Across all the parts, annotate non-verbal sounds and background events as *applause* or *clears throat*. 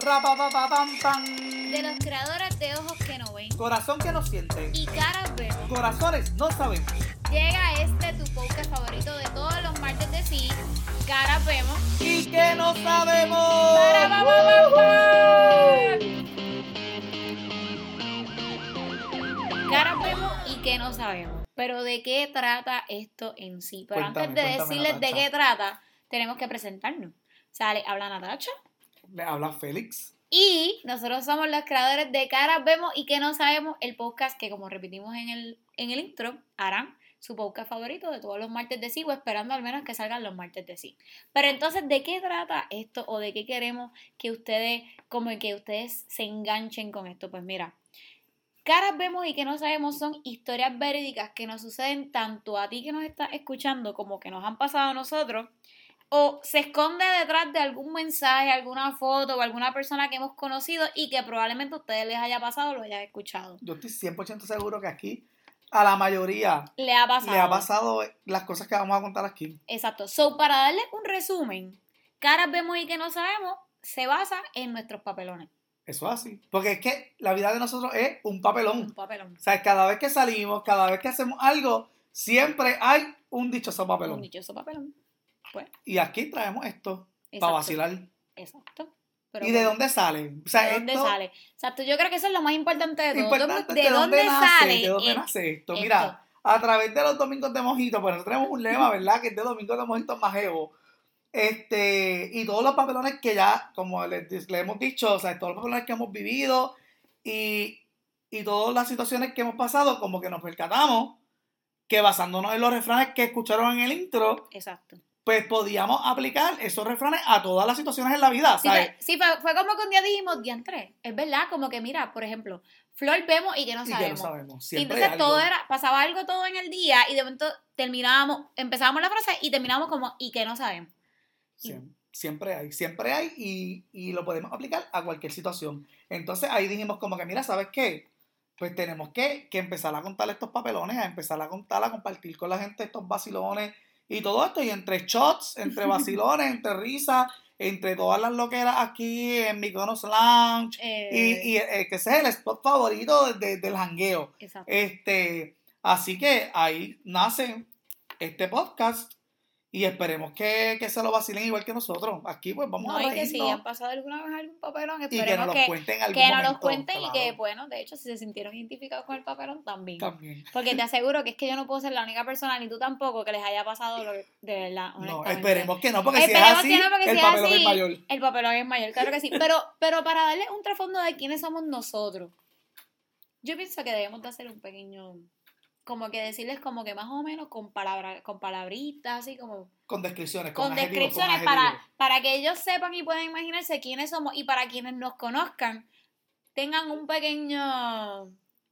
De los creadores de ojos que no ven Corazón que no siente. y caras vemos, Corazones no sabemos. llega este tu podcast favorito de todos los martes de sí, caras vemos. Y que no sabemos. Caras vemos y que no sabemos. Pero de qué trata esto en sí. Pero Cuéntame, antes de decirles de qué trata, tenemos que presentarnos. Sale, habla Natacha. Le habla Félix. Y nosotros somos los creadores de Caras Vemos y que no sabemos el podcast que, como repetimos en el, en el intro, harán su podcast favorito de todos los martes de sí, o esperando al menos que salgan los martes de sí. Pero entonces, ¿de qué trata esto o de qué queremos que ustedes, como que ustedes se enganchen con esto? Pues mira, Caras Vemos y que no sabemos son historias verídicas que nos suceden tanto a ti que nos estás escuchando como que nos han pasado a nosotros o se esconde detrás de algún mensaje, alguna foto o alguna persona que hemos conocido y que probablemente a ustedes les haya pasado o lo hayan escuchado. Yo estoy 100% seguro que aquí a la mayoría Le ha pasado. le ha pasado las cosas que vamos a contar aquí. Exacto. So, para darles un resumen, caras vemos y que no sabemos, se basa en nuestros papelones. Eso es así. Porque es que la vida de nosotros es un papelón. Un papelón. O sea, cada vez que salimos, cada vez que hacemos algo, siempre hay un dichoso Un papelón. dichoso papelón. Pues, Y aquí traemos esto para vacilar. Exacto. Pero ¿Y de dónde sale? O sea, ¿De dónde esto- sale? Exacto, yo creo que eso es lo más importante de todo. Importante ¿De, es dónde, nace, sale? ¿De dónde nace esto? esto? Mira, a través de los domingos de mojito, pues nosotros tenemos un lema, ¿verdad? Que es de domingos de mojito majevo. Este, y todos los papelones que ya, como les, les hemos dicho, o sea, todos los papelones que hemos vivido y, y todas las situaciones que hemos pasado, como que nos percatamos que basándonos en los refranes que escucharon en el intro, Exacto. Pues podíamos aplicar esos refranes a todas las situaciones en la vida, Sí, ¿sabes? fue, sí, fue, fue como que un día dijimos, diantre, es verdad, como que mira, por ejemplo, Flor vemos y que no y que no sabemos. sabemos. Y Siempre entonces todo era, pasaba algo todo en el día y de momento terminábamos, empezábamos la frase y terminábamos como, y que no sabemos. Siem- Siempre hay, siempre hay y, y lo podemos aplicar a cualquier situación. Entonces ahí dijimos como que, mira, ¿sabes qué? Pues tenemos que, que empezar a contar estos papelones, a empezar a contar, a compartir con la gente estos vacilones y todo esto. Y entre shots, entre vacilones, *laughs* entre risas, entre todas las loqueras aquí en Mykonos Lounge. Eh, Y, y eh, que ese es el spot favorito de- del jangueo. exacto. Este, así que ahí nace este podcast y esperemos que, que se lo vacilen igual que nosotros. Aquí pues vamos no, a y que si reírnos han pasado alguna vez algún papelón, y que nos esperemos lo que, cuenten en algún que nos los cuenten y que, bueno, de hecho, si se sintieron identificados con el papelón, también. también. Porque te *laughs* aseguro que es que yo no puedo ser la única persona, ni tú tampoco, que les haya pasado lo que- de verdad, No, esperemos que no, porque si es Esperemos así, que no, porque el si es papelón así, es mayor. El papelón es mayor, claro que sí. Pero, pero para darle un trasfondo de quiénes somos nosotros, yo pienso que debemos de hacer un pequeño, como que decirles como que más o menos con palabra, con palabritas, así como Con descripciones, con, con descripciones con para, para que ellos sepan y puedan imaginarse quiénes somos y para quienes nos conozcan tengan un pequeño,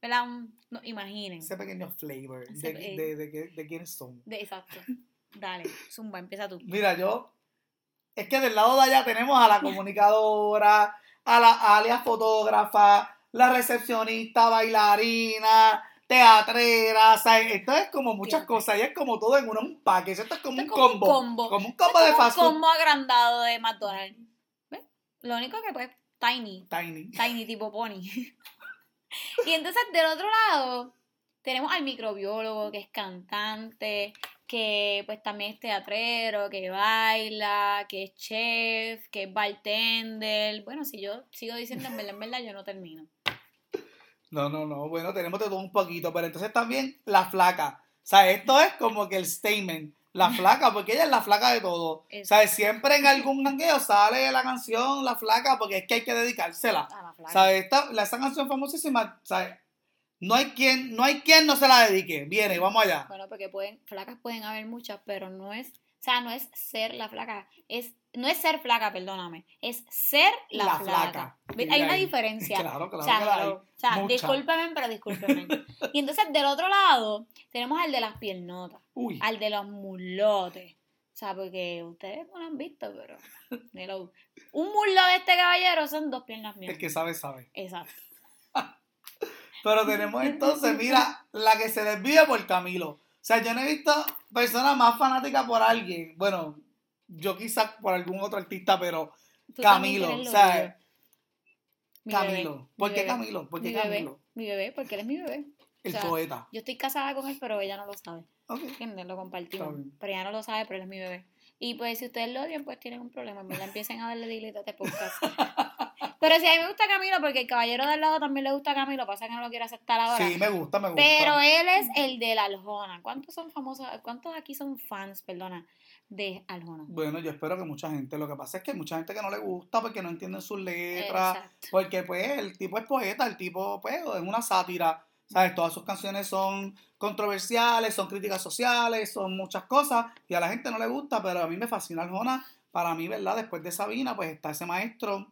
¿verdad? Un- no, imaginen. Ese pequeño flavor Ese- de, eh. de, de, quiénes son. De, exacto. Dale, Zumba, empieza tú. Mira, yo. Es que del lado de allá tenemos a la *laughs* comunicadora, a la alias fotógrafa, la recepcionista, bailarina, teatrera. O sea, esto es como muchas cosas. Y es como todo en un package. Esto es como Esto un es como combo. un combo. Como un combo de fast un food. combo agrandado de McDonald's. ¿Ves? Lo único que pues, tiny. Tiny. Tiny tipo pony. *laughs* y entonces del otro lado tenemos al microbiólogo que es cantante, que pues también es teatrero, que baila, que es chef, que es bartender. Bueno, si yo sigo diciendo en verdad, en verdad, yo no termino. No, no, no. Bueno, tenemos de todo un poquito. Pero entonces también la flaca. O sea, esto es como que el statement. La *laughs* flaca, porque ella es la flaca de todo. O sea, siempre en algún jangueo sale la canción La flaca, porque es que hay que dedicársela. A la flaca. ¿Sabes? Esta, esa canción famosísima, ¿sabes? No hay quien, no hay quien no se la dedique. Viene, vamos allá. Bueno, porque pueden, flacas pueden haber muchas, pero no es, o sea, no es ser la flaca, es, no es ser flaca, perdóname, es ser la, La flaca. Hay una diferencia. *laughs* Claro, claro o sea, hello. O sea, Mucha. discúlpeme, pero discúlpeme. *laughs* y entonces del otro lado tenemos al de las piernotas, Uy, al de los mulotes. O sea, porque ustedes no lo han visto, pero hello. un muslo de este caballero son dos piernas mías. el que sabe, sabe. Exacto. *laughs* Pero tenemos entonces, mira, la que se desvía por Camilo. O sea, yo no he visto personas más fanáticas por alguien. Bueno, yo quizás por algún otro artista, pero Tú Camilo. O sea, bebé, Camilo. mi ¿Por qué bebé, Camilo? ¿Por qué mi bebé, Camilo? mi bebé, porque él es mi bebé. El o sea, poeta. Yo estoy casada con él, pero ella no lo sabe. Ok. ¿Entiendes? Lo compartimos. Pero ella no lo sabe, pero él es mi bebé. Y pues si ustedes lo odian, pues tienen un problema. En verdad empiecen a darle delete a este podcast. *laughs* pero si a mí me gusta Camilo, porque el caballero del lado también le gusta Camilo, pasa que no lo quiere aceptar ahora. Sí, me gusta, me gusta. Pero él es el de la Aljona. ¿Cuántos son famosos? ¿Cuántos aquí son fans, perdona, de Aljona? Bueno, yo espero que mucha gente. Lo que pasa es que hay mucha gente que no le gusta porque no entienden sus letras. Exacto. Porque, pues, el tipo es poeta, el tipo, pues, es una sátira. ¿Sabes? Todas sus canciones son controversiales, son críticas sociales, son muchas cosas. Y a la gente no le gusta, pero a mí me fascina Arjona. Para mí, ¿verdad? Después de Sabina, pues está ese maestro,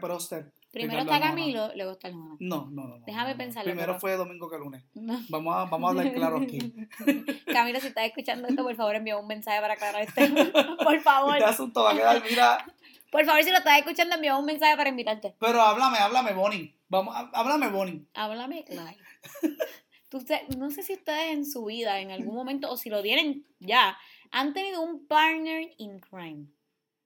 prócer. Primero está. Camilo, luego está Aljona. No, no, no. no, Déjame no, pensarlo, Primero pero- fue domingo que lunes. Vamos a, vamos a hablar claro aquí. *laughs* Camilo, si estás escuchando esto, por favor envía un mensaje para aclarar este. *laughs* por favor. Este asunto va a quedar, mira. Por favor, si lo estás escuchando, envía un mensaje para invitarte. Pero háblame, háblame, Bonnie. Vamos, há- háblame, Bonnie. Háblame. *laughs* Tú te- no sé si ustedes en su vida, en algún momento, o si lo tienen ya, han tenido un partner in crime.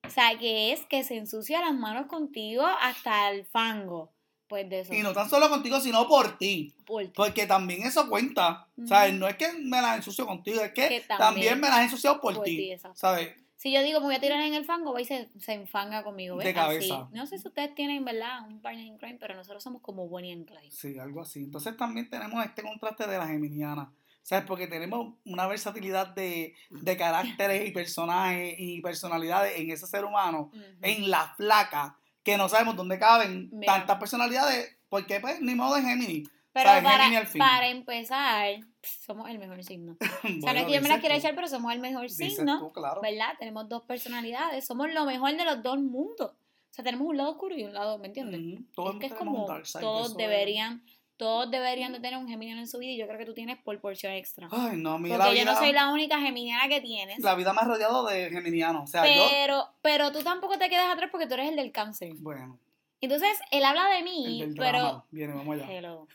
O sea, que es que se ensucia las manos contigo hasta el fango. Pues de eso. Y no tan solo contigo, sino por ti. por ti. Porque también eso cuenta. Ujú. ¿Sabes? No es que me las ensucio contigo, es que, Que también, también me las he ensuciado por, por ti. ¿Sabes? Si yo digo me voy a tirar en el fango, va y se, se enfanga conmigo. ¿ves? De cabeza. Así. No sé si ustedes tienen, ¿verdad? Un partner in crime, pero nosotros somos como Bonnie and Clyde. Sí, algo así. Entonces también tenemos este contraste de la geminiana. ¿Sabes? Porque tenemos una versatilidad de, de caracteres y personajes y personalidades en ese ser humano, en la flaca, que no sabemos dónde caben Mira. tantas personalidades, porque pues ni modo de Gemini. Pero ¿sabes? para, Gemini al fin. para empezar, somos el mejor signo. O sea, *laughs* no es que yo me la quiera echar, pero somos el mejor signo. tú, claro. ¿Verdad? Tenemos dos personalidades. Somos lo mejor de los dos mundos. O sea, tenemos un lado oscuro y un lado, ¿me entiendes? Ujú. Todos es que es como todos eso deberían, todos deberían de tener un geminiano en su vida y yo creo que tú tienes por porción extra. Ay, no, a mí Porque la yo vida, no soy la única geminiana que tienes. la vida me ha rodeado de geminiano. O sea, yo, pero, pero tú tampoco te quedas atrás porque tú eres el del cáncer. bueno, Entonces, él habla de el mí, del pero... drama. Viene, vamos allá. Hello.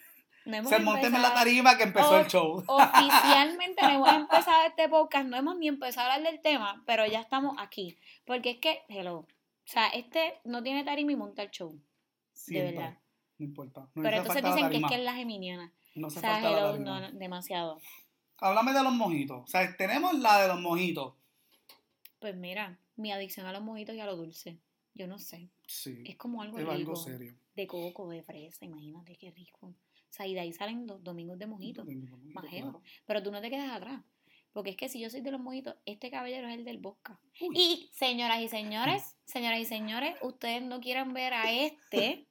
No hemos Se monten en la tarima que empezó el show. *laughs* Oficialmente no hemos empezado este podcast, no hemos ni empezado a hablar del tema, pero ya estamos aquí. Porque es que, hello, o sea, este no tiene tarima y monta el show. Siempre. verdad. No importa. No Pero entonces dicen que es que es la geminiana. No O hace sea, falta la hello, tarima. no, no, demasiado. Háblame de los mojitos. O sea, tenemos la de los mojitos. Pues mira, mi adicción a los mojitos y a lo dulce. Yo no sé. Sí. Es como algo Es rico. algo serio. De coco, de fresa, imagínate qué rico. O sea, y de ahí salen los domingos de mojitos. Claro. Pero tú no te quedas atrás. Porque es que si yo soy de los mojitos, este caballero es el del bosca. Uy. Y señoras y señores, señoras y señores, ustedes no quieren ver a este *laughs*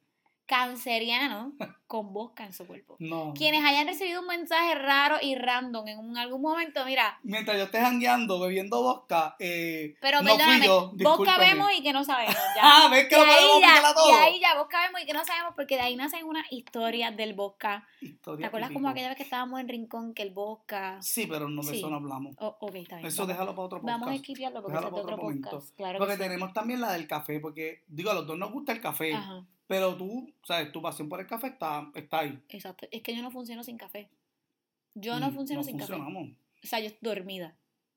canceriano con bosca en su cuerpo. No. Quienes hayan recibido un mensaje raro y random en un- algún momento, mira, Mientras yo esté jangueando, bebiendo vodka, eh, pero no perdóname, fui yo, bosca vemos y que no sabemos. *laughs* Ya. Ah, ¿ves que Y lo podemos ya, todo? y ahí ya, bosca vemos y que no sabemos porque de ahí nacen unas historias del bosca. Historia ¿Te acuerdas como aquella vez que estábamos en Rincón que el bosca... Sí, pero no de Sí. eso no hablamos. Oh, ok, está bien. Eso vamos- déjalo para otro podcast. Vamos a esquivarlo porque es otro otro podcast. Claro Porque sí. tenemos también la del café, porque, digo, a los dos nos gusta el café, Ajá, pero tú, sabes, tu pasión por el café está, está ahí. exacto. Es que yo no funciono sin café. Yo no Mm, funciono sin café. funcionamos. O sea, yo estoy dormida.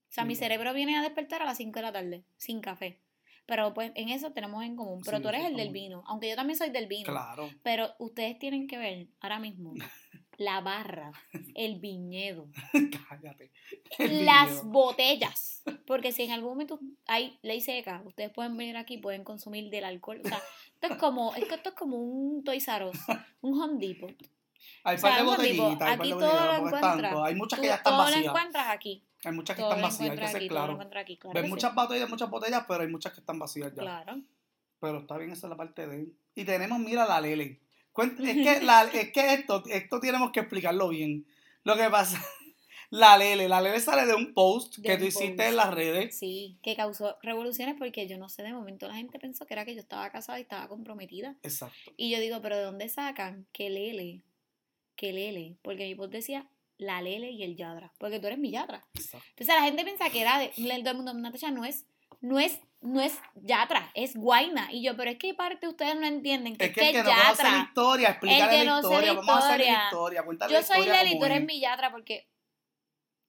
O sea, mi cerebro viene a despertar a las 5 de la tarde, sin café. Pero pues en eso tenemos en común. Pero Sí, tú eres el del estamos- vino, aunque yo también soy del vino. Claro. Pero ustedes tienen que ver ahora mismo *laughs* la barra, el viñedo, *laughs* Cállate. El las botellas. Porque si en algún momento hay ley seca, ustedes pueden venir aquí pueden consumir del alcohol. O sea, esto es como, es que esto es como un Toys R Us, un Home Depot. Hay o sea, par de botellitas, hay par aquí de todo lo encuentras. Hay muchas que ya están todo lo vacías. encuentras aquí. Hay muchas que Todo están vacías, hay que ser aquí, claro. aquí. Claro Ves sí. muchas botellas, muchas botellas, pero hay muchas que están vacías ya. Claro. Pero está bien, esa es la parte de él. Y tenemos, mira, la Lele. Es que, *laughs* la, es que esto, esto tenemos que explicarlo bien. Lo que pasa, *laughs* la Lele, la Lele sale de un post De que un tú hiciste post. en las redes. Sí, que causó revoluciones porque yo no sé, de momento la gente pensó que era que yo estaba casada y estaba comprometida. Exacto. Y yo digo, pero ¿de dónde sacan que Lele? Que Lele. Porque mi post decía la Lele y el Yadra. Porque tú eres mi Yadra. exacto. Entonces la gente piensa que era de. Todo el mundo, Natasha, no es. No es, no es Yatra, es Guaina. Y yo, pero es que parte ustedes no entienden que Es es que el que es no conoce la Yatra. historia, explícale que la no historia. la Vamos a hacer la historia. Cuéntale Yo soy Leli, tú eres es. mi Yatra porque.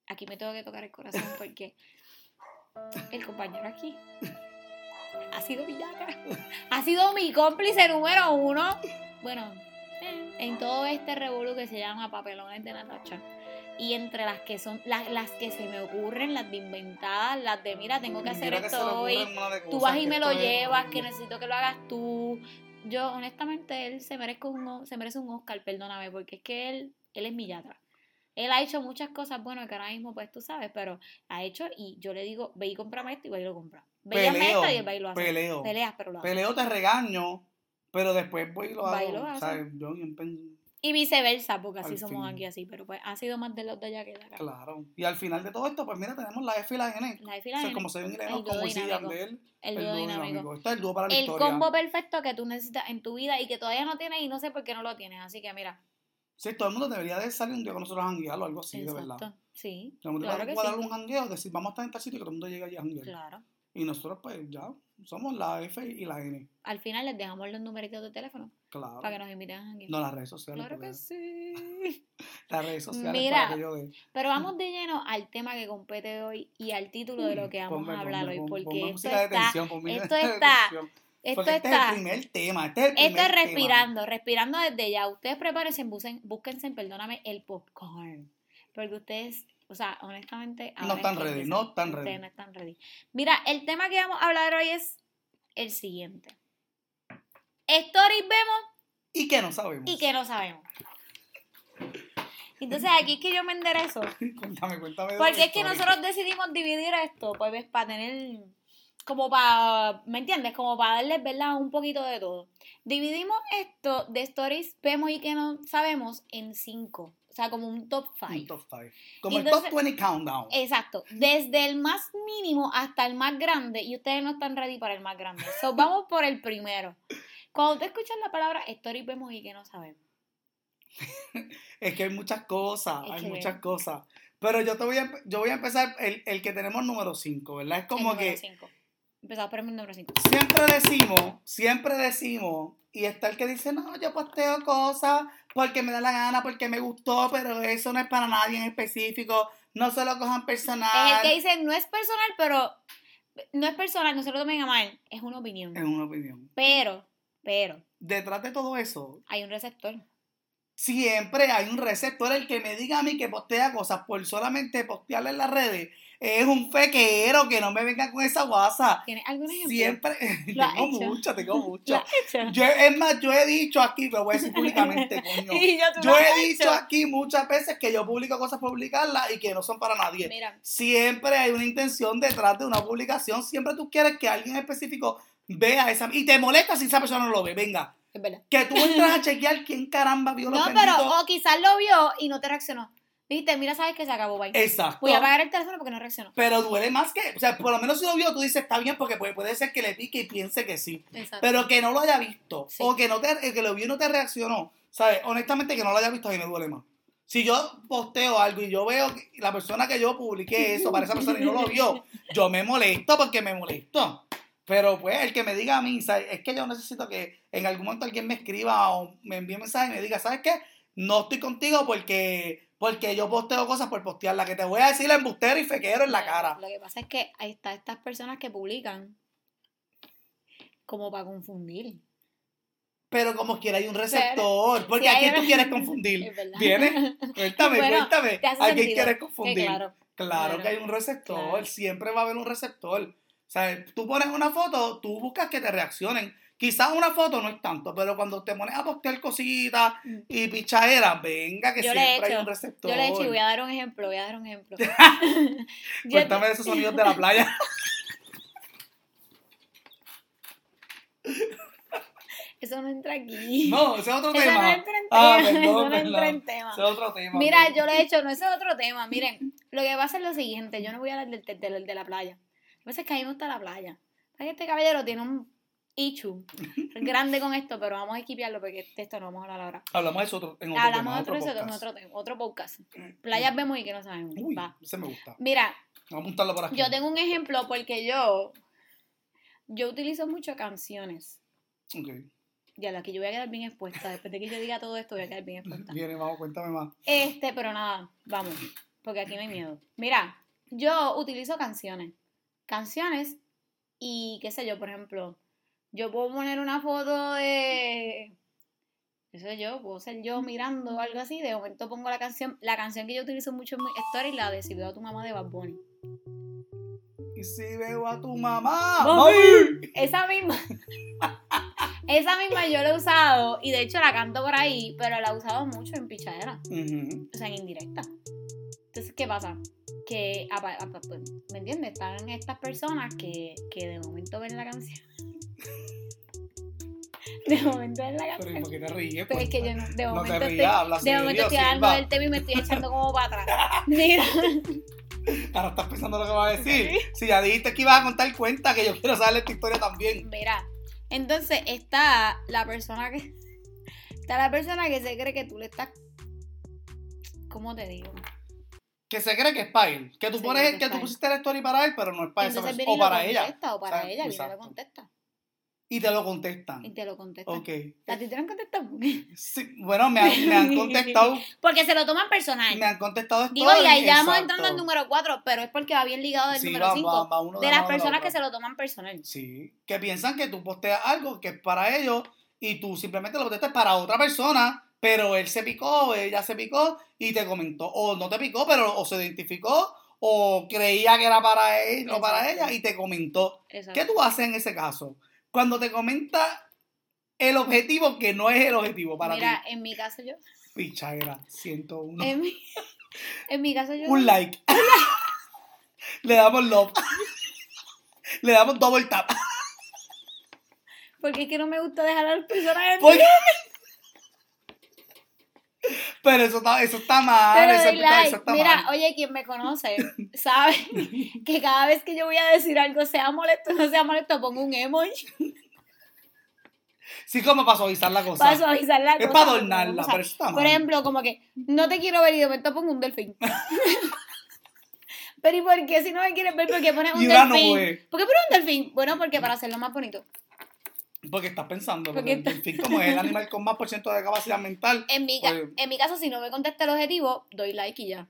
Aquí me tengo que tocar el corazón porque. El compañero aquí. ha sido Villaca. ha sido mi cómplice número uno. Bueno, en todo este revuelo que se llama papelones de Natacha. Y entre las que son, las, las que se me ocurren, las de inventadas, las de mira, tengo que hacer que esto hoy. Tú vas y me lo llevas, que necesito que lo hagas tú. Yo, honestamente, él se merece un, se merece un Oscar, perdóname, porque es que él, él es mi yatra. Él ha hecho muchas cosas buenas que ahora mismo, pues tú sabes, pero ha hecho y yo le digo, ve y cómprame esto y va y lo compra. Ve y esto y él va y lo hace. peleo. Peleas, pero lo hace. Peleo te regaño, pero después voy y lo Va y hago. lo hace. ¿sabes? Yo Y viceversa, porque así Al somos fin. aquí así, pero pues ha sido más de los de allá que de acá. Claro. Y al final de todo esto, pues mira, tenemos la F y la N. La de O fila sea, N, como se ven y el dúo como dinámico, de él, el el dúo dúo dinámico. dinámico. Este es el dúo para la El historia. combo perfecto que tú necesitas en tu vida y que todavía no tienes y no sé por qué no lo tienes. Así que mira, Sí, todo el mundo debería de salir un día con nosotros a janguear o algo así, de verdad. exacto. Sí, Tenemos claro que cuadrar sí. un jangueo, decir, vamos a estar en tal sitio y que todo el mundo llegue allí a janguear. Claro. Y nosotros, pues, ya somos la F y la N. Al final les dejamos los numeritos de teléfono Claro. para que nos inviten a janguear. No, las redes sociales. Claro que sí. *laughs* Las redes sociales Mira, para que yo de... Pero vamos de lleno al tema que compete hoy y al título de lo que vamos Ponme, a hablar ponme, hoy. Porque ponme esto está, esto está- esto Porque este es está, el primer tema. Este es el esto primer es tema. respirando, respirando desde ya. Ustedes prepárense, búsquense, perdóname, el popcorn. Porque ustedes, o sea, honestamente... No están ready, no están ready. no están ready. Mira, el tema que vamos a hablar hoy es el siguiente. Stories vemos Y que no sabemos. y que no sabemos. Entonces aquí es que yo me enderezo. *laughs* cuéntame, cuéntame. Porque es que nosotros decidimos dividir esto, pues ves, para tener, como para, ¿me entiendes? Como para darles, ¿verdad? Un poquito de todo. Dividimos esto de stories, vemos y que no sabemos en cinco. O sea, como un top Un five. top 5. Como Entonces- el top 20 countdown. Exacto. Desde el más mínimo hasta el más grande. Y ustedes no están ready para el más grande. So, *laughs* vamos por el primero. Cuando te escuchas la palabra stories, vemos y que no sabemos. Es que hay muchas cosas, Es hay que- muchas cosas. Pero yo te voy a, yo voy a empezar el, el que tenemos número 5, ¿verdad? Es El como número que cinco. Empezamos por el número 5. siempre decimos, siempre decimos, y está el que dice, no, yo posteo cosas porque me da la gana, porque me gustó, pero eso no es para nadie en específico, no se lo cojan personal. Es el que dice, no es personal, pero no es personal, no se lo tomen a mal, es una opinión. Es una opinión. Pero, pero, Detrás de todo eso, hay un receptor. siempre hay un receptor. El que me diga a mí que postea cosas por solamente postearle en las redes es un fequero que no me venga con esa guasa. ¿Tienes algún ejemplo? Siempre, *laughs* Lo tengo mucho, tengo ¿Lo hecho? Yo, es más, yo he dicho aquí, lo voy a decir públicamente, *laughs* coño. Y yo, tú Yo lo he dicho hecho. aquí muchas veces que yo publico cosas por publicarlas y que no son para nadie. Mira, Siempre hay una intención detrás de una publicación. Siempre tú quieres que alguien específico vea esa. Y te molesta si esa persona no lo ve. Venga, es verdad. que tú entras a *laughs* chequear quién caramba vio los No, pero, o quizás lo vio y no te reaccionó. Dijiste, mira, sabes que se acabó, bye. Exacto. Voy a apagar el teléfono porque no reaccionó. Pero duele más que. O sea, por lo menos si lo vio, tú dices está bien porque puede, puede ser que le pique y piense que sí. Exacto. Pero que no lo haya visto. Sí. O que, no te, que lo vio y no te reaccionó. ¿Sabes? Honestamente, que no lo haya visto a mí me duele más. Si yo posteo algo y yo veo que la persona que yo publiqué eso para esa persona y no lo vio, *laughs* yo me molesto porque me molesto. Pero pues el que me diga a mí, ¿sabes? es que yo necesito que en algún momento alguien me escriba o me envíe un mensaje y me diga, ¿sabes qué? No estoy contigo porque porque yo posteo cosas por postearla, que te voy a decir embustero y fequero en la cara. Lo que pasa es que ahí está estas personas que publican como para confundir. Pero como quiera hay un receptor, *laughs* porque sí, a quién tú quieres *laughs* confundir. Es verdad. ¿Viene? Cuéntame, Bueno, cuéntame. ¿A quién quieres confundir? claro. Claro Claro, que hay un receptor, claro. siempre va a haber un receptor. O sea, tú pones una foto, tú buscas que te reaccionen. Quizás una foto no es tanto, pero cuando te pones a postear cositas Mm. y pichaderas, venga, que Yo le he siempre hay un receptor. Yo le he hecho y voy a dar un ejemplo, voy a dar un ejemplo. *laughs* *laughs* Cuéntame de esos sonidos de la playa. *laughs* eso no entra aquí. No, ese es otro eso tema. no entra en Ah, tema. perdón, eso no entra en tema. Ese es otro tema. Mira, yo lo he hecho, no ese es otro tema. Miren, lo que pasa es lo siguiente, yo no voy a hablar del, de la playa. A veces que a mí me gusta la playa. Es que este caballero tiene un issue grande con esto, pero vamos a equipiarlo porque de esto no vamos a hablar ahora. Hablamos de eso otro, en otro Hablamos tema, de otro, otro eso en podcast. otro, tema, otro podcast. Playas vemos y que no sabemos. Uy, Va. ese me gusta. Mira, Vamos a apuntarlo por aquí. yo tengo un ejemplo porque yo, yo utilizo mucho canciones. Ok. Ya, aquí yo voy a quedar bien expuesta. Después de que yo diga todo esto, voy a quedar bien expuesta. Viene, vamos, cuéntame más. Este, pero nada, vamos, porque aquí no hay miedo. Mira, yo utilizo canciones. Canciones y qué sé yo, por ejemplo, yo puedo poner una foto de sé yo, puedo ser yo mirando o algo así, de momento pongo la canción, la canción que yo utilizo mucho en mi story, la de Si veo a tu mamá de Bad Bunny. Y si veo a tu mamá, Mami. Esa misma. Esa misma yo la he usado y de hecho la canto por ahí, pero la he usado mucho en pichadera, o sea, en indirecta. Entonces, ¿qué pasa? Que, apa- apa- pues, ¿me entiendes? Están estas personas que, que de momento ven la canción. *laughs* De momento ven la Pero ¿y canción. por qué te ríes? Pero es que yo no, de No momento te estoy, rías, habla de momento estoy hablando del tema y me estoy echando como para atrás. *laughs* Mira, Ahora estás pensando lo que vas a decir. Si ya dijiste que ibas a contar cuenta, que yo quiero saber esta historia también. mira. Entonces está la persona que. Está la persona que se cree que tú le estás. ¿Cómo te digo? Que se cree que es para él. Que tú Sí, pones, que que tú pusiste la story para él, pero no es para esa persona. O para ella. o para O sea, ella, viene y lo contesta. Y te lo contestan. Y te lo contesta. Ok. ¿A ti te lo han contestado? *laughs* Sí, bueno, me han, me han contestado. *laughs* Porque se lo toman personal. Me han contestado Digo, y ahí ya vamos entrando al número 4, pero es porque va bien ligado del Sí, número va- 5. va- va uno de las la personas que se lo toman personal. Sí, que piensan que tú posteas algo que es para ellos y tú simplemente lo posteaste para otra persona, pero él se picó, ella se picó y te comentó, o no te picó, pero o se identificó, o creía que era para él o para ella y te comentó. Exacto. ¿Qué tú haces en ese caso? Cuando te comenta el objetivo que no es el objetivo para Mira, ti. en mi caso yo. Pichadera, 101. En, mi, *laughs* en mi caso yo. Un like. *laughs* Le damos love. Le damos double tap. Porque es que no me gusta dejar a las personas en Porque- Pero eso está, eso está mal. Pero eso, like. eso está Mira, mal. oye, quien me conoce sabe que cada vez que yo voy a decir algo, sea molesto o no sea molesto, pongo un emoji Sí, como para suavizar la cosa. para suavizar la es cosa, para porque adornarla, pero eso está mal. Por ejemplo, como que no te quiero ver y de momento pongo un delfín. *laughs* Pero ¿y por qué si no me quieres ver? ¿Por qué pones un delfín? nube. ¿Por qué pones un delfín? Bueno, porque para hacerlo más bonito. Porque estás pensando, Porque porque el está- delfín, como es el animal con más por ciento de capacidad mental. En mi, ca- Pues- en mi caso, si no me contesta el objetivo, doy like y ya.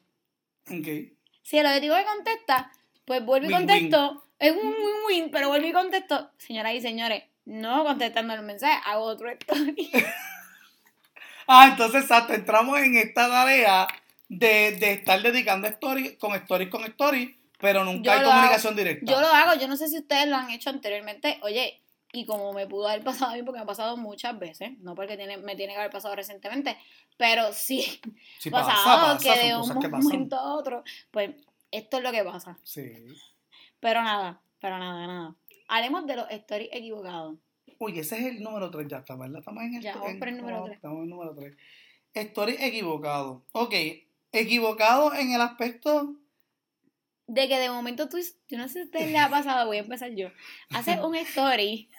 Ok. Si el objetivo me contesta, pues vuelvo y contesto. Es un win-win, pero vuelvo y contesto. Señoras y señores, no contestando el mensaje, hago otro story. *laughs* Ah, entonces, exacto, entramos en esta tarea de, de estar dedicando stories con stories con stories, pero nunca Yo hay comunicación directa. Yo lo hago, yo no sé si ustedes lo han hecho anteriormente. Oye, y como me pudo haber pasado a mí, porque me ha pasado muchas veces, no porque tiene, me tiene que haber pasado recientemente, pero sí, *laughs* Sí, *laughs* pasado pasa, pasa, que de un momento a otro, pues esto es lo que pasa. Sí. Pero nada, pero nada, nada. Hablemos de los stories equivocados. Uy, ese es el número 3, ya está, ¿verdad? Estamos en el, Ya, vamos en- por el número no, tres. Estamos en el número 3. Story equivocado. Ok, equivocado en el aspecto. De que de momento tú, yo no sé si ustedes les ha *laughs* pasado, voy a empezar yo. Haces un story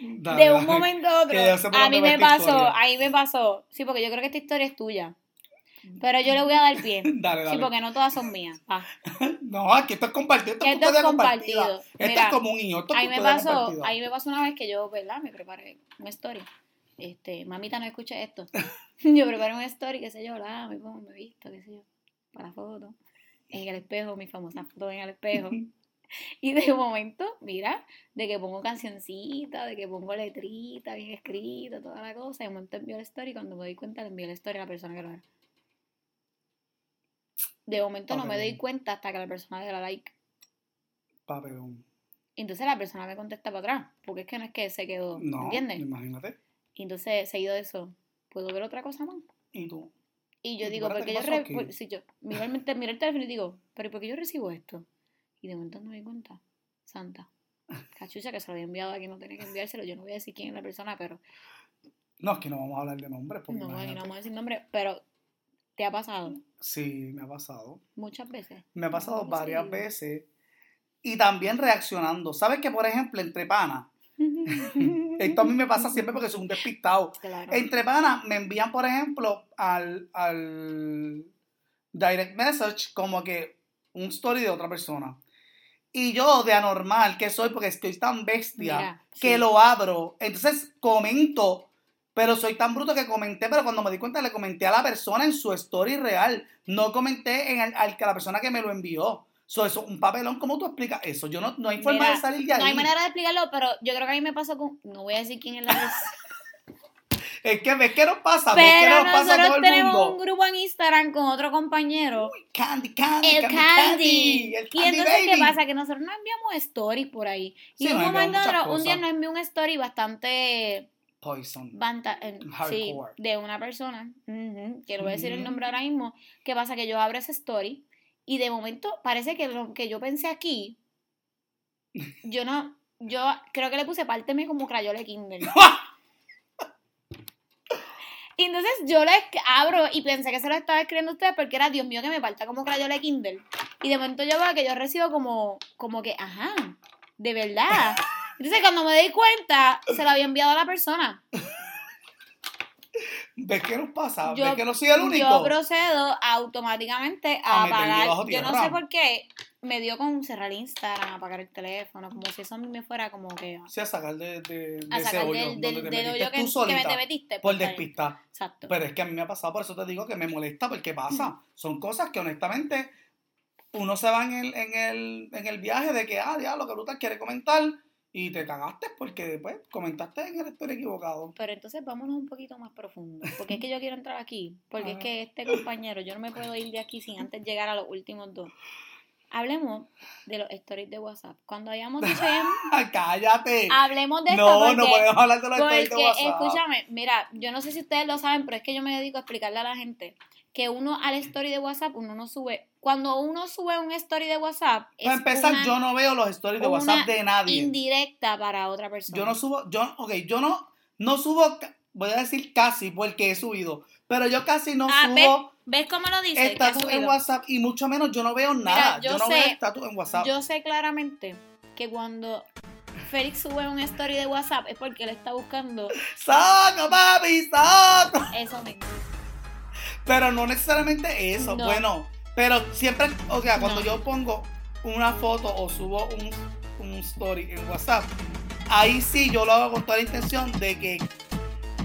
Dale, de un dale. momento a otro. A mí me pasó, historia. a mí me pasó. Sí, porque yo creo que esta historia es tuya. Pero yo le voy a dar pie. Dale, *laughs* dale. Sí, porque no todas son mías. Ah, *laughs* No, aquí esto es compartido. Esto, Esto es compartido. compartida. Esto Mira, es como un hijo. Ahí me pasó, ahí me pasó una vez que yo, ¿verdad? Me preparé una story. Este, mamita, no escuche esto. *laughs* yo preparé una story, qué sé yo, la, me pongo, me visto, qué sé yo, para foto. En el espejo, mi famosa foto en el espejo. Y de momento, mira, de que pongo cancioncita, de que pongo letrita bien escrita, toda la cosa. Y de momento envío la story. y Cuando me doy cuenta, le envío la story a la persona que lo ve. De momento no me doy cuenta hasta que la persona le da like. Papelón. Entonces la persona me contesta para atrás. Porque es que no es que se quedó. No, ¿Entiendes? imagínate. Y entonces, seguido de eso, ¿puedo ver otra cosa más? ¿Y tú? Y yo ¿Y digo, porque yo, re- por- si yo miro el teléfono y digo, pero ¿por qué yo recibo esto? Y de momento no me di cuenta. Santa. Cachucha que se lo había enviado a quien no tenía que enviárselo. Yo no voy a decir quién es la persona, pero No, es que no vamos a hablar de nombres. Porque no, no vamos a decir nombre, pero te ha pasado Sí, me ha pasado. muchas veces. Me ha pasado varias veces. Y también reaccionando. ¿Sabes que, por ejemplo, entre panas? *laughs* Esto a mí me pasa siempre porque soy un despistado. claro. Entre panas me envían, por ejemplo, al, al direct message como que un story de otra persona. Y yo, de anormal que soy, porque estoy tan bestia, Mira, que sí. lo abro. Entonces comento, pero soy tan bruto que comenté, pero cuando me di cuenta le comenté a la persona en su story real. No comenté en el, al que la persona que me lo envió. So, eso, un papelón, ¿cómo tú explicas eso? Yo no, no hay forma Mira, de salir de ahí. No hay manera de explicarlo, pero yo creo que a mí me pasó con. No voy a decir quién es la persona. *laughs* Es que ves que nos pasa, ves que nos pasa todo nosotros el tenemos mundo. un grupo en Instagram con otro compañero. Candy, candy, El candy, Candy. el Y candy entonces, ¿qué pasa? Que nosotros nos enviamos stories por ahí. Y Sí, un momento, otro, un día nos envió un story bastante Poison. banta- eh, sí, de una persona, que no voy a decir el nombre ahora mismo, ¿qué pasa? Que yo abro esa story y de momento parece que lo que yo pensé aquí, *laughs* yo no, yo creo que le puse párteme como crayola Kindle. *laughs* Y entonces yo esc- abro y pensé que se lo estaba escribiendo a ustedes porque era, Dios mío, que me falta como crayola de Kindle. Y de momento yo veo que yo recibo como, como que, ajá, de verdad. Entonces cuando me di cuenta, se lo había enviado a la persona. ¿Ves qué nos pasa? Yo- ¿Ves que no soy el único? Yo procedo automáticamente A a, bajo Yo no sé por qué me dio con cerrar Instagram, apagar el teléfono, como si eso a mí me fuera como que Sí, a sacar de, de, de a ese sacar hoyo del, del, hoyo tú que, que me te metiste. por pues, está bien. despistar. Exacto. Pero es que a mí me ha pasado, por eso te digo que me molesta, porque pasa. Son cosas que honestamente uno se va en el, en el, en el viaje de que, ah, diablo, que brutal quiere comentar y te cagaste porque después comentaste en el espero equivocado. Pero entonces vámonos un poquito más profundo. Porque es que *laughs* yo quiero entrar aquí. Porque es que este compañero, yo no me puedo ir de aquí sin antes llegar a los últimos dos. Hablemos de los stories de WhatsApp. Cuando hayamos dicho ¡Ay, *laughs* cállate! hablemos de esto no, porque, no podemos hablar de los stories de WhatsApp. escúchame, mira, yo no sé si ustedes lo saben, pero es que yo me dedico a explicarle a la gente que uno al story de WhatsApp, uno no sube. Cuando uno sube un story de WhatsApp, es Para empezar, una yo no veo los stories de WhatsApp de nadie. indirecta para otra persona. Yo no subo, yo, ok, yo no, no subo, voy a decir casi porque he subido, pero yo casi no Ah, subo ¿Ves cómo lo dice? Estatus en. WhatsApp y mucho menos yo no veo nada. yo yo, no sé- veo estatus en WhatsApp. Yo sé claramente que cuando Félix sube un story de WhatsApp es porque él está buscando *laughs* ¡Saco, papi! ¡Saco! eso mismo. Pero no necesariamente eso, No. bueno, pero siempre, o sea, cuando No. yo pongo una foto o subo un, un story en WhatsApp, ahí sí yo lo hago con toda la intención de que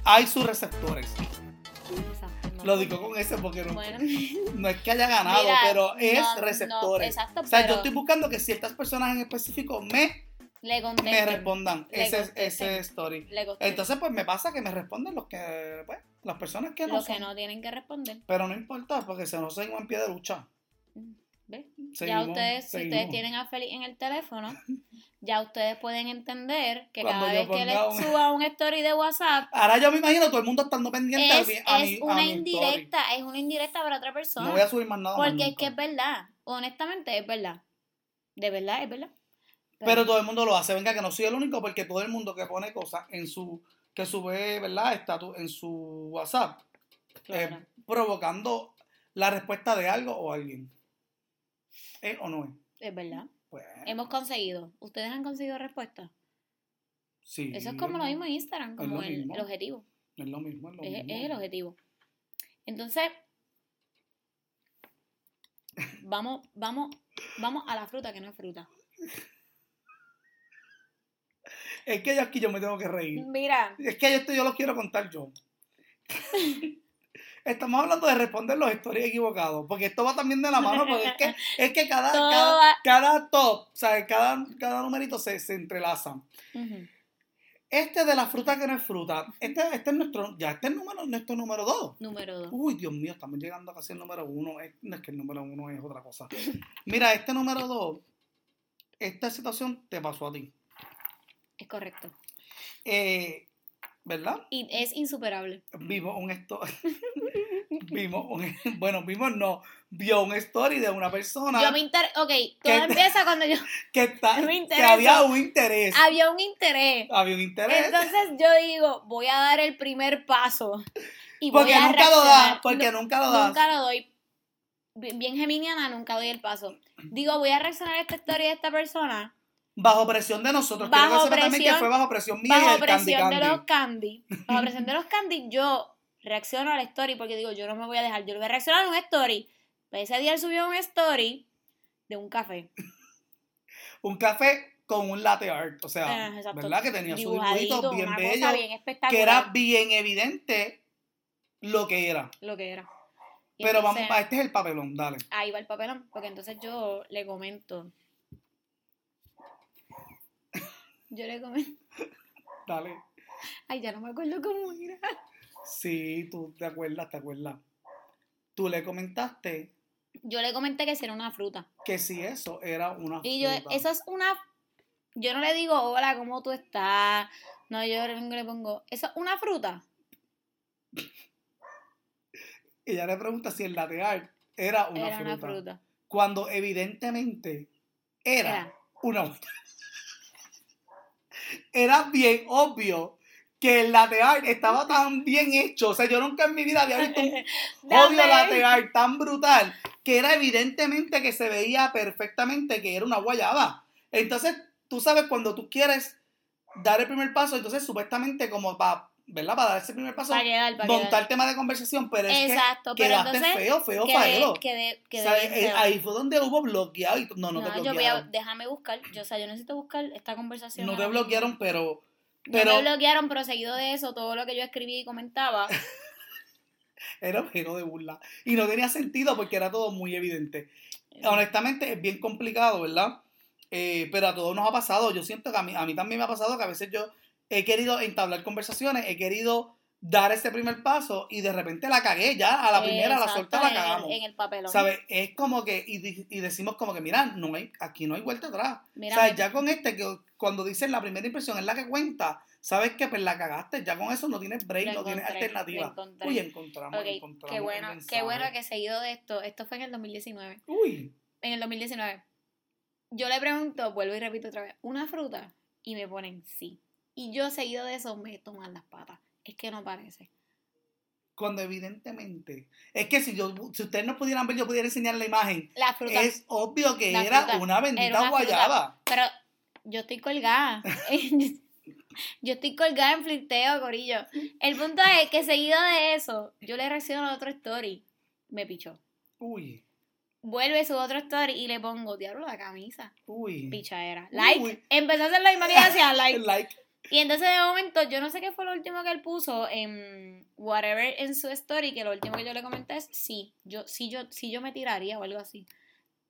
hay sus receptores. No. Lo digo con ese porque no, Bueno, *laughs* no es que haya ganado, Mira, pero es no, no, receptores. exacto, o sea, pero yo estoy buscando que ciertas personas en específico me, le me respondan Le ese, ese story. Le. Entonces, pues me pasa que me responden los que, pues, las personas que no Los que no tienen que responder. Pero no importa, porque se nos seguimos en pie de lucha. ¿Ves? ya Seguimos, ustedes, si ustedes tienen a Félix en el teléfono, *laughs* ya ustedes pueden entender que Cuando cada vez que le un- suba un story de WhatsApp, Ahora yo me imagino todo el mundo estando pendiente a es, mi, a es mi- a una mi story. indirecta, es una indirecta para otra persona. No voy a subir más nada más Porque es nunca. que es verdad. Honestamente, es verdad. De verdad, es verdad. Pero todo el mundo lo hace. Venga, que no soy el único, porque todo el mundo que pone cosas en su. que sube, ¿verdad? Estatus en su WhatsApp, eh, Claro. provocando la respuesta de algo o alguien. ¿Es o no es? Es verdad. Hemos conseguido. ¿Ustedes han conseguido respuestas? Sí. Eso es como lo mismo en Instagram, como lo el, objetivo. Es lo mismo, es lo Es, mismo. es el objetivo. Entonces, vamos, vamos, vamos a la fruta que no es fruta. Es que yo aquí yo me tengo que reír. Mira, Es que esto yo lo quiero contar yo. *laughs* Estamos hablando de responder los stories equivocados, porque esto va también de la mano, porque es que, *laughs* es que cada, cada, cada top, o sea, cada, cada numerito se, se entrelaza. Este de la fruta que no es fruta, este, este es nuestro, ya este es número, nuestro número dos. número dos. Uy, Dios mío, estamos llegando a casi el número uno. Es- no es que el número uno es otra cosa. Mira, este número dos, esta situación te pasó a ti. Es correcto. Eh, ¿Verdad? Y es insuperable. Vimos un story. *laughs* vimos un, bueno, vimos no, vio un story de una persona Yo me inter... Ok, todo empieza cuando yo... *laughs* que, está, *laughs* me que había un interés. Había un interés. Había un interés. Entonces yo digo, voy a dar el primer paso. Y voy porque a nunca lo das, porque No, nunca lo das. Nunca lo doy. Bien geminiana, nunca doy el paso. Digo, voy a reaccionar a esta historia de esta persona Bajo presión de nosotros. Bajo Quiero sepa también que presión- fue bajo presión mía y bajo el Candy presión de los candy. Bajo *laughs* presión de los candy, yo reacciono a la story porque digo, yo no me voy a dejar, yo le voy a reaccionar a un story. Pues ese día él subió un story de un café. *laughs* Un café con un latte art. O sea, Ah, exacto. ¿verdad? Que tenía Dibujadito, dibujitos bien espectacular. Que era bien evidente lo que era. lo que era. Y Y Pero entonces- vamos, este es el papelón, dale. Ahí va el papelón, porque entonces yo le comento. Yo le comento. *laughs* Dale. Ay, ya no me acuerdo cómo era. Sí, tú te acuerdas, te acuerdas. Tú le comentaste Yo le comenté que si era una fruta. que si eso era una Y yo, fruta. eso es una. Yo no le digo, hola, ¿cómo tú estás? No, yo le pongo, ¿eso es una fruta? *laughs* Ella le pregunta si el latte art era una, era fruta, una fruta. Cuando evidentemente era, Era. una fruta. Era bien obvio que el latte art estaba tan bien hecho. O sea, yo nunca en mi vida había visto un *laughs* odio latte art tan brutal que era evidentemente que se veía perfectamente que era una guayaba. Entonces, tú sabes, cuando tú quieres dar el primer paso, entonces supuestamente como para, ¿verdad? Para dar ese primer paso, Para quedar, para quedar. montar tema de conversación, pero es Exacto, que pero quedaste entonces feo, feo, quedé, faelo. quedé, O sea, eh, feo. ahí fue donde hubo bloqueado y no, no, No, te yo voy a, déjame buscar, yo, o sea, yo necesito buscar esta conversación. No te bloquearon, pero No me bloquearon, pero seguido de eso, todo lo que yo escribí y comentaba, *laughs* era objeto de burla. Y no tenía sentido porque era todo muy evidente. honestamente es bien complicado, ¿verdad? Eh, pero a todos nos ha pasado. Yo siento que a mí, a mí también me ha pasado que a veces yo he querido entablar conversaciones, he querido dar ese primer paso y de repente la cagué ya, a la primera, a la Exacto, suelta la cagamos. En el papelón. ¿Sabes? Es como que, y, y decimos como que, mira, no hay, aquí no hay vuelta atrás. Mira, o sea, ya con este, que cuando dices la primera impresión es la que cuenta, sabes que pues la cagaste, ya con eso no tienes break, no tienes alternativa. Uy, encontramos, Ok, encontramos. qué bueno, qué bueno que seguido de esto, esto fue en el 2019. Uy, En el 2019. Yo le pregunto, vuelvo y repito otra vez, ¿una fruta? Y me ponen sí. Y yo seguido de eso me toman las patas. Es que no parece. cuando evidentemente es que si yo si ustedes no pudieran ver yo pudiera enseñar la imagen La fruta. es obvio que La era fruta. una bendita Era una fruta. guayaba Pero yo estoy colgada. *laughs* *laughs* yo estoy colgada en flirteo, Corillo. El punto es que seguido de eso, yo le reacciono a otro story. Me pichó. uy Vuelve su otro story y le pongo, diablo, la camisa. uy Pichadera. Like. Uy. Empezó a hacer la imagen y hacía like. like Y entonces de momento, yo no sé qué fue lo último que él puso en whatever en su story, que lo último que yo le comenté es sí, yo, sí, yo, sí yo me tiraría o algo así.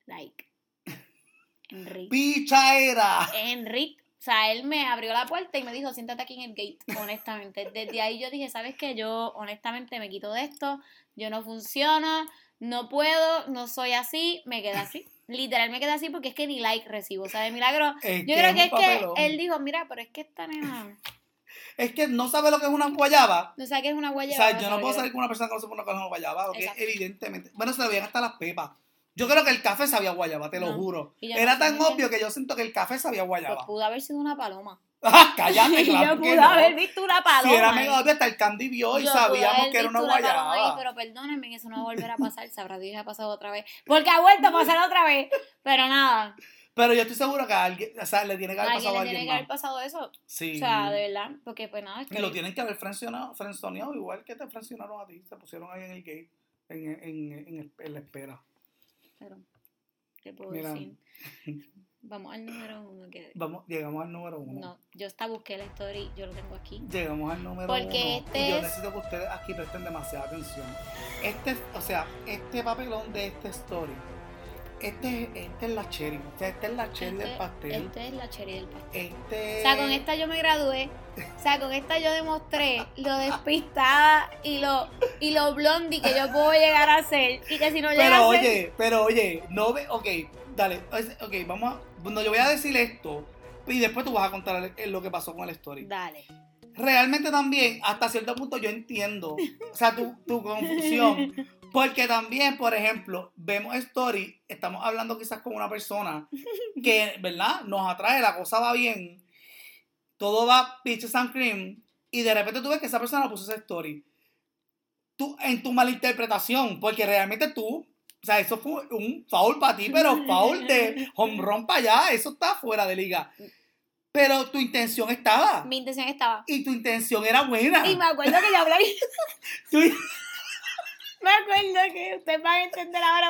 Like. *laughs* Enrique. picha era Enrique. O sea, él me abrió la puerta y me dijo, siéntate aquí en el gate, honestamente. Desde ahí yo dije, ¿sabes qué? Yo honestamente me quito de esto, yo no funciono, no puedo, no soy así, me quedé así. *laughs* Literal me quedé así porque es que ni like recibo. O sea, de milagro. Es Yo que creo que es que él dijo, mira, pero es que esta nena, *laughs* es que no sabe lo que es una guayaba no sé qué es una o guayaba. sea yo no sabe puedo salir con una persona que no sepa lo que es una guayaba porque Exacto. evidentemente bueno se le veían hasta las pepas yo creo que el café sabía guayaba te lo No. juro Y yo era no tan obvio que yo siento que el café sabía Pues guayaba pudo haber sido una paloma. *laughs* cállate *laughs* Y claro yo pude no. haber visto una paloma. si era mega obvio hasta el candy vio y Yo sabíamos que era una paloma ahí, guayaba pero perdónenme eso no va a volver a pasar. Sabrá Dios ha pasado otra vez. Porque ha vuelto a pasar otra vez. Pero nada. Pero yo estoy seguro que a alguien, o sea, le tiene que haber alguien pasado a le tiene alguien que haber pasado eso. Sí. O sea, de verdad. Porque pues nada. Es y que lo tienen que haber frencionado, igual que te frencionaron a ti. Se pusieron ahí en el gate, en, en, en- en la espera. Pero, ¿qué puedo Mira. decir? *laughs* Vamos al número uno. Que... Vamos, llegamos al número uno. No, yo hasta busqué la story. Yo lo tengo aquí. Llegamos al número Porque uno. este y yo es- necesito que ustedes aquí presten demasiada atención. Este, o sea, este papelón de este story, este, este es la cherry. O sea, este es la cherry del Este- pastel. Este es la cherry del pastel. Este. O sea, con esta yo me gradué. O sea, con esta yo demostré lo despistada y lo, y lo blondie que yo puedo llegar a ser. Y que si no llega Pero a ser. oye, pero oye, no ve, ok, dale, ok, vamos a, bueno, yo voy a decir esto y después tú vas a contar lo que pasó con el story. Dale. Realmente también, hasta cierto punto yo entiendo, o sea, tu, tu confusión, porque también, por ejemplo, vemos story, estamos hablando quizás con una persona *laughs* que, ¿verdad? Nos atrae, la cosa va bien, todo va peaches and cream, y de repente tú ves que esa persona puso esa story. Tú, en tu malinterpretación, porque realmente tú, o sea, eso fue un foul para ti, pero foul de *laughs* home run para allá, eso está fuera de liga. Pero tu intención estaba. Mi intención estaba. Y tu intención era buena. Y me acuerdo que yo hablé. *laughs* Me acuerdo que ustedes van a entender ahora.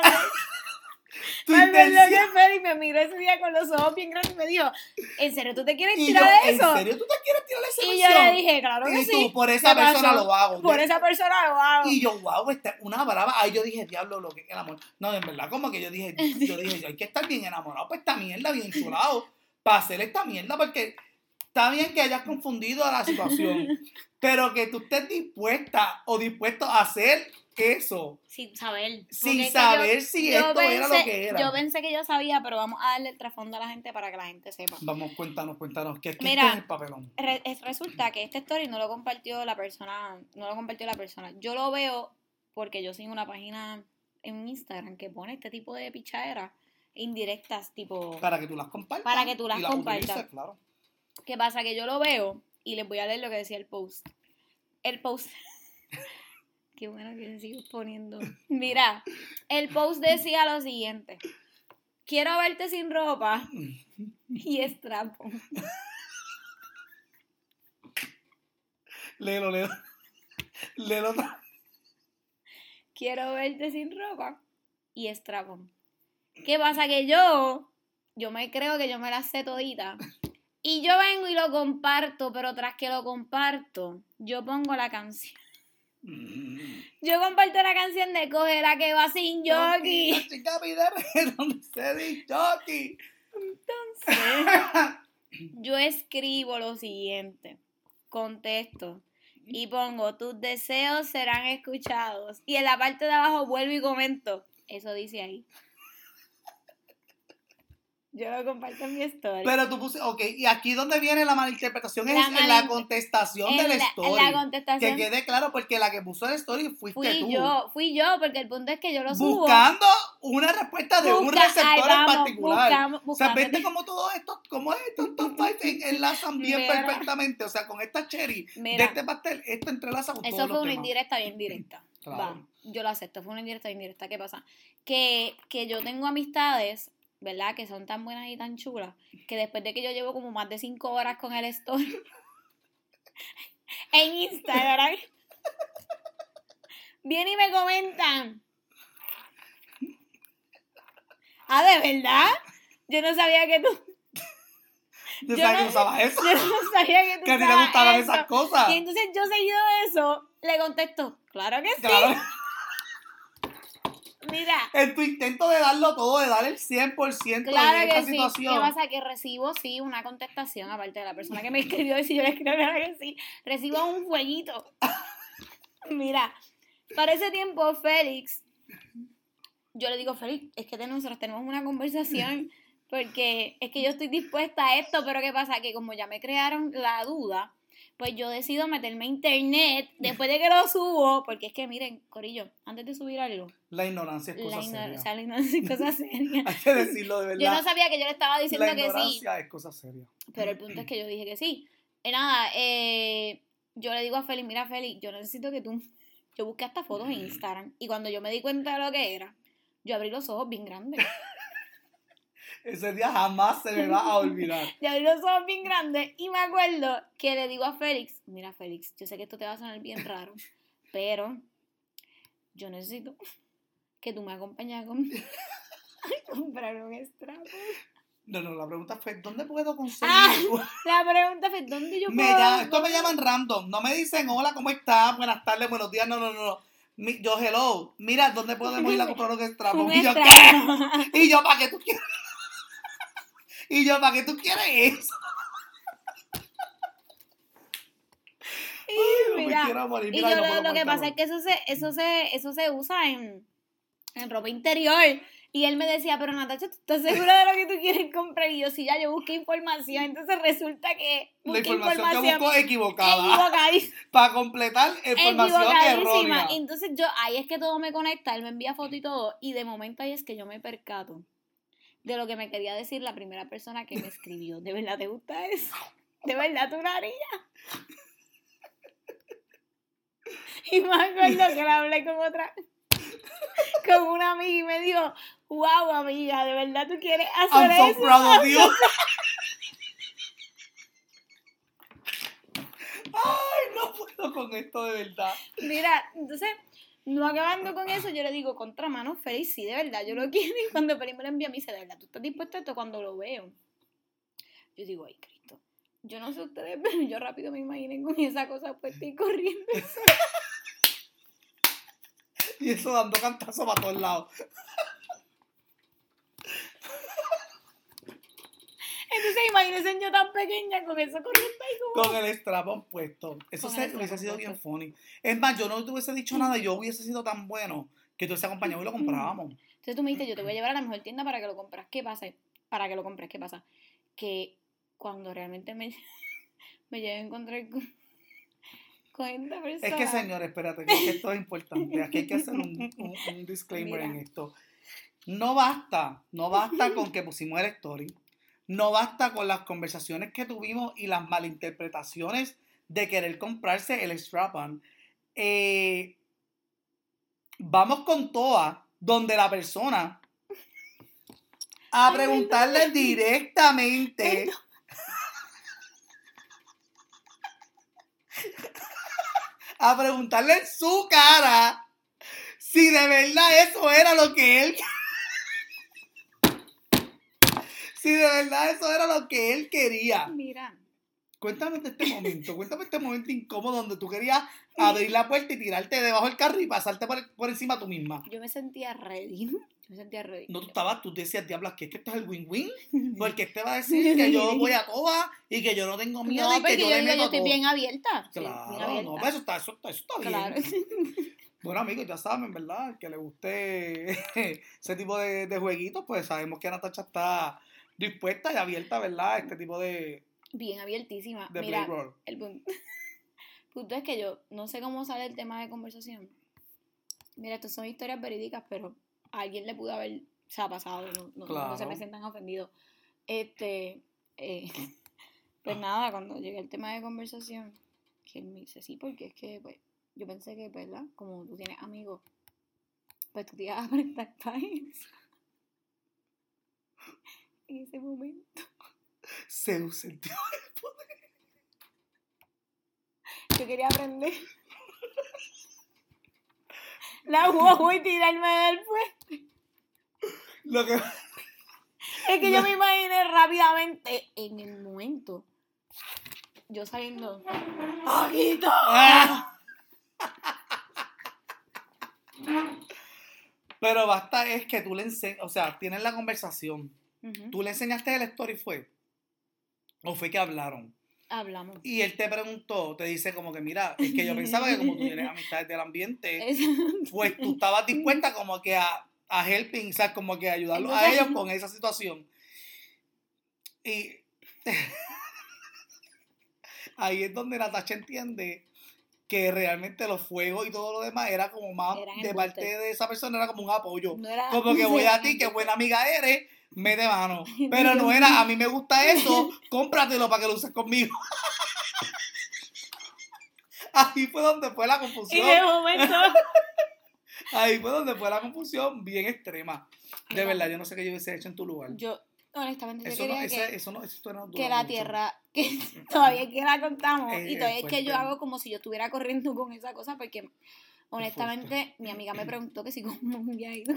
ver *laughs* lo que Félix me miró ese día con los ojos bien grandes y me dijo, ¿en serio tú te quieres Y yo, tirar ¿en eso? serio tú te quieres tirar esa Y yo le dije, claro que y sí. tú, por esa ¿Qué persona pasó? lo hago. Por De- esa persona lo hago. Y yo, wow, esta es una brava. Ahí yo dije, diablo, lo que es el amor. No, en verdad, como que yo dije, *laughs* yo dije, hay que estar bien enamorado para esta mierda, bien chulado, para hacer esta mierda, porque está bien que hayas confundido a la situación, *laughs* pero que tú estés dispuesta o dispuesto a hacer eso Sin saber. sin saber yo- si yo esto era lo que era. Yo pensé que yo sabía, pero vamos a darle el trasfondo a la gente para que la gente sepa. Vamos, cuéntanos, cuéntanos, ¿qué, qué Mira. es el papelón? Re- es- resulta que este story no lo compartió la persona, no lo compartió la persona. Yo lo veo porque yo sigo una página en Instagram que pone este tipo de pichaderas indirectas, tipo... Para que tú las compartas. Para que tú las y compartas. utilices, claro. ¿Qué pasa? Que yo lo veo y les voy a leer lo que decía el post. El post. *laughs* Qué bueno que sigo poniendo. Mira, el post decía lo siguiente. Quiero verte sin ropa y estrapo. Léelo, léelo. Léelo. Quiero verte sin ropa y estrapo. ¿Qué pasa? Que yo, yo me creo que yo me la sé todita. Y yo vengo y lo comparto, pero tras que lo comparto, yo pongo la canción. Yo comparto la canción de Coge la que va sin La jockey. chica pide reggaetón, se dice jockey. Yo escribo lo siguiente, contesto y pongo tus deseos serán escuchados. Y en la parte de abajo vuelvo y comento. Eso dice ahí. Yo lo comparto en mi story. Pero tú puse, ok, y aquí donde viene la malinterpretación es La en la contestación en del la, en story. la Que contestación quede claro, porque la que puso el story fuiste fui tú. yo, fui yo, porque el punto es que yo lo subo. Buscando una respuesta de un receptor en particular. buscamos- o sea, viste cómo todo esto, cómo estos *laughs* top en- enlazan bien Mira. perfectamente. O sea, con esta cherry de este pastel, esto entrelaza con Eso todos fue los una temas. indirecta bien directa. *laughs* Claro. Va, yo lo acepto, fue una indirecta bien directa. ¿Qué pasa? Que, que yo tengo amistades, ¿verdad? Que son tan buenas y tan chulas, que después de que yo llevo como más de cinco horas con el story *laughs* en Instagram, *laughs* vienen y me comentan. Ah, ¿de verdad? Yo no sabía que tú, Yo yo sabía que no- usabas eso. *laughs* yo no sabía que tú Que a ti te gustaban eso. esas cosas. Y entonces yo seguido de eso, le contesto, claro que sí. Claro. Mira, En tu intento de darlo todo, de dar el 100% en claro esta que sí. situación. ¿Qué pasa? Que recibo, sí, una contestación, aparte de la persona que me escribió, *laughs* y si yo le escribo, que sí, recibo un fueguito. *laughs* Mira, para ese tiempo, Félix, yo le digo, Félix, es que nosotros tenemos una conversación, porque es que yo estoy dispuesta a esto, pero ¿qué pasa? Que como ya me crearon la duda, pues yo decido meterme a internet después de que lo subo, porque es que miren, Corillo, antes de subir algo, La ignorancia es cosa la seria. o sea, la ignorancia es cosa *laughs* seria. Hay que decirlo de verdad. Yo no sabía que yo le estaba diciendo la que sí, ignorancia es cosa seria. pero el punto es que yo dije que sí. Y nada, eh, yo le digo a Félix, mira Félix, yo necesito que tú... *laughs* Yo busqué hasta fotos en *laughs* Instagram y cuando yo me di cuenta de lo que era, yo abrí los ojos bien grandes. Ese día jamás se me va a olvidar. *laughs* Yo abrí los ojos bien grandes y me acuerdo que le digo a Félix, mira Félix, yo sé que esto te va a sonar bien raro, pero yo necesito que tú me acompañes a, com- *laughs* a comprar un estrapo. No, no, la pregunta fue, ¿dónde puedo conseguir? Ah, *laughs* La pregunta fue, ¿dónde yo me puedo? llama- esto me llaman random. No me dicen, hola, ¿cómo estás? Buenas tardes, buenos días. No, no, no. Mi- yo, hello. Mira, ¿dónde podemos ir a comprar un extramo? Un Y yo, estrapo. ¿qué? Y yo, ¿para qué tú quieres? Y yo, ¿para qué tú quieres eso? Ay, me Mira, morir. Y yo no lo, que pasa es que eso se, eso se, eso se usa en, en ropa interior. Y él me decía, pero Natacha, ¿tú estás segura de lo que tú quieres comprar? Y yo, sí, ya yo busqué información. Entonces resulta que La busqué información, que busco equivocada. *laughs* Para completar información Equivocadísima. errónea. Entonces yo, ahí es que todo me conecta, él me envía foto y todo. Y de momento ahí es que yo me percato de lo que me quería decir la primera persona que me escribió. ¿De verdad te gusta eso? ¿De verdad tú lo harías? Y me acuerdo que le hablé con otra, con una amiga y me dijo, wow amiga, ¿de verdad tú quieres hacer I'm so eso? proud of you. *laughs* Ay, no puedo con esto de verdad. Mira, entonces No acabando con eso, yo le digo, contra mano, Félix, sí, de verdad, yo lo *laughs* quiero. Y cuando Félix me lo envía, me dice, de verdad, ¿tú estás dispuesto a esto? Cuando lo veo, yo digo, ay, Cristo. Yo no sé ustedes, *laughs* pero yo rápido me imaginé con esa cosa puesta y corriendo. *laughs* Y eso dando cantazos para todos lados. Entonces, imagínense yo tan pequeña con eso corriendo ahí como... Con el strapón puesto. Eso se- hubiese sido bien funny. Es más, yo no te hubiese dicho nada, yo hubiese sido tan bueno que tú hubiese acompañado y lo comprábamos. Entonces tú me dijiste, yo te voy a llevar a la mejor tienda para que lo compras. ¿Qué pasa? Para que lo compres, ¿qué pasa? Que cuando realmente me, *laughs* me llegué a encontrar con, con esta persona... Es que, señor, espérate, que esto es importante. Aquí hay que hacer un, un- un *laughs* disclaimer Mira. en esto. No basta, no basta con que pusimos el story. No basta con las conversaciones que tuvimos y las malinterpretaciones de querer comprarse el strap-on. Eh, vamos con toa, donde la persona a Ay, preguntarle directamente. a preguntarle en su cara si de verdad eso era lo que él. Si de verdad eso era lo que él quería. Mira, Cuéntame de este momento, cuéntame este momento incómodo donde tú querías *laughs* abrir la puerta y tirarte debajo del carro y pasarte por, por encima tú misma. yo me sentía ready. *laughs* Yo me sentía ready. No, tú estabas, tú decías, diablas, que es que esto es el win-win. *laughs* Porque este va a decir que yo voy a todas y que yo no tengo miedo No, y que yo, yo, digo, yo estoy bien abierta. bien Claro, abierta. no, pues eso está, eso está, eso está bien. Claro. Bueno, amigos, ya saben, ¿verdad? Que le guste ese tipo de, de jueguitos, pues sabemos que Natacha está dispuesta y abierta, ¿verdad? Este tipo de, Bien abiertísima. de Mira, el punto, *laughs* punto es que yo no sé cómo sale el tema de conversación. Mira, estas son historias verídicas, pero a alguien le pudo haber, se ha pasado, no, no- no se me sientan ofendidos. Este, eh, *laughs* pues nada, cuando llegué al tema de conversación, que él me dice, sí, porque es que, pues, yo pensé que, pues, ¿verdad? Como tú tienes amigos, pues tú te ibas a prestar para eso. En ese momento. Se sintió. Yo quería aprender. La guagua y tirarme del puesto. Lo que, Es que yo me imaginé rápidamente en el momento. Yo saliendo. ¡Ah! Pero basta es que tú le enseñas, o sea, tienes la conversación. ¿Tú le enseñaste el story fue? ¿O fue que hablaron? Hablamos. Y él te preguntó, te dice como que, mira, es que yo pensaba que como tú tienes *laughs* amistades del ambiente, Es- pues tú estabas dispuesta como que a, a helping, o sea, como que a ayudarlos a ellos con esa situación. Y *laughs* ahí es donde Natacha entiende que realmente los fuegos y todo lo demás era como más Eran de parte de esa persona, era como un apoyo. no era- Como que voy a ti, *laughs* que buena amiga eres, me de mano. *laughs* Pero no era, a mí me gusta *laughs* eso, cómpratelo para que lo uses conmigo. *laughs* Ahí fue donde fue la Y confusión. de momento. Ahí fue donde fue la confusión bien extrema. De verdad, yo no sé qué yo hubiese hecho en tu lugar. Yo, honestamente, yo Eso no, quería ese- que, eso no, historia no que la mucho. tierra. Que todavía que la contamos. Es- y todavía es es que yo hago como si yo estuviera corriendo con esa cosa. Porque, honestamente, mi amiga me preguntó que si cómo me había ido.